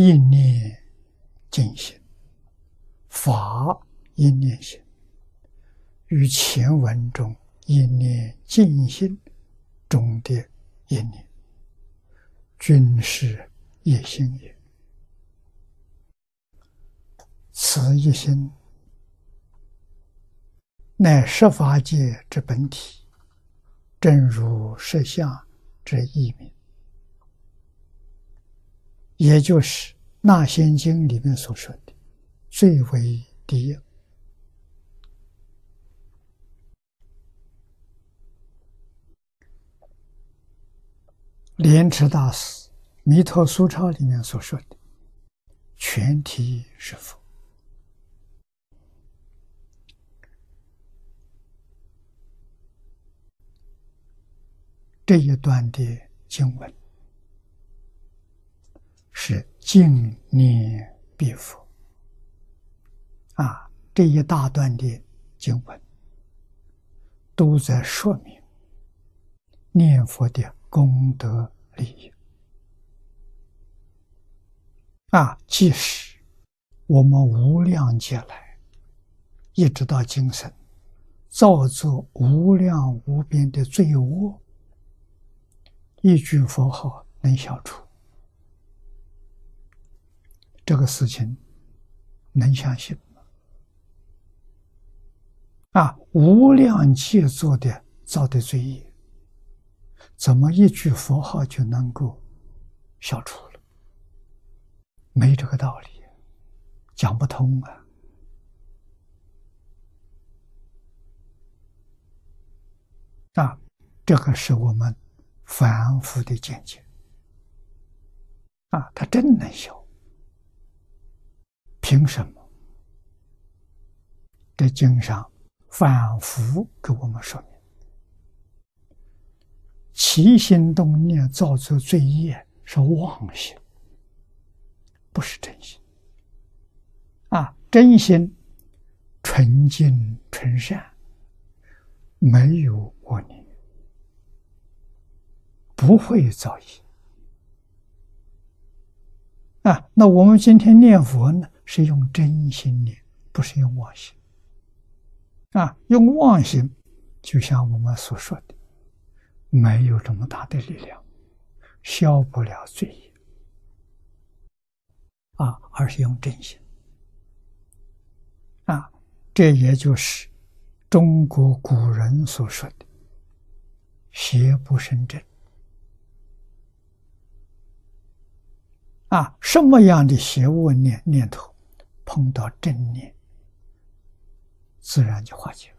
一念尽心，法一念心，与前文中一念尽心中的一念，均是一心也。此一心，乃十法界之本体，正如实相之意名。也就是《那仙经》里面所说的最为第一。莲池大师《弥陀苏钞》里面所说的全体是佛，这一段的经文。是净念必佛啊！这一大段的经文都在说明念佛的功德利益啊！即使我们无量劫来一直到今生造作无量无边的罪恶，一句佛号能消除。这个事情能相信吗？啊，无量劫做的造的罪业，怎么一句佛号就能够消除了？没这个道理，讲不通啊！啊，这个是我们反复的见解。啊，他真能消。凭什么？在经上反复给我们说明：起心动念造作罪业是妄心，不是真心。啊，真心纯净纯善，没有恶念，不会造业。啊，那我们今天念佛呢？是用真心念，不是用妄心。啊，用妄心，就像我们所说的，没有这么大的力量，消不了罪业。啊，而是用真心。啊，这也就是中国古人所说的“邪不胜正”。啊，什么样的邪恶念念头？碰到正念，自然就化解。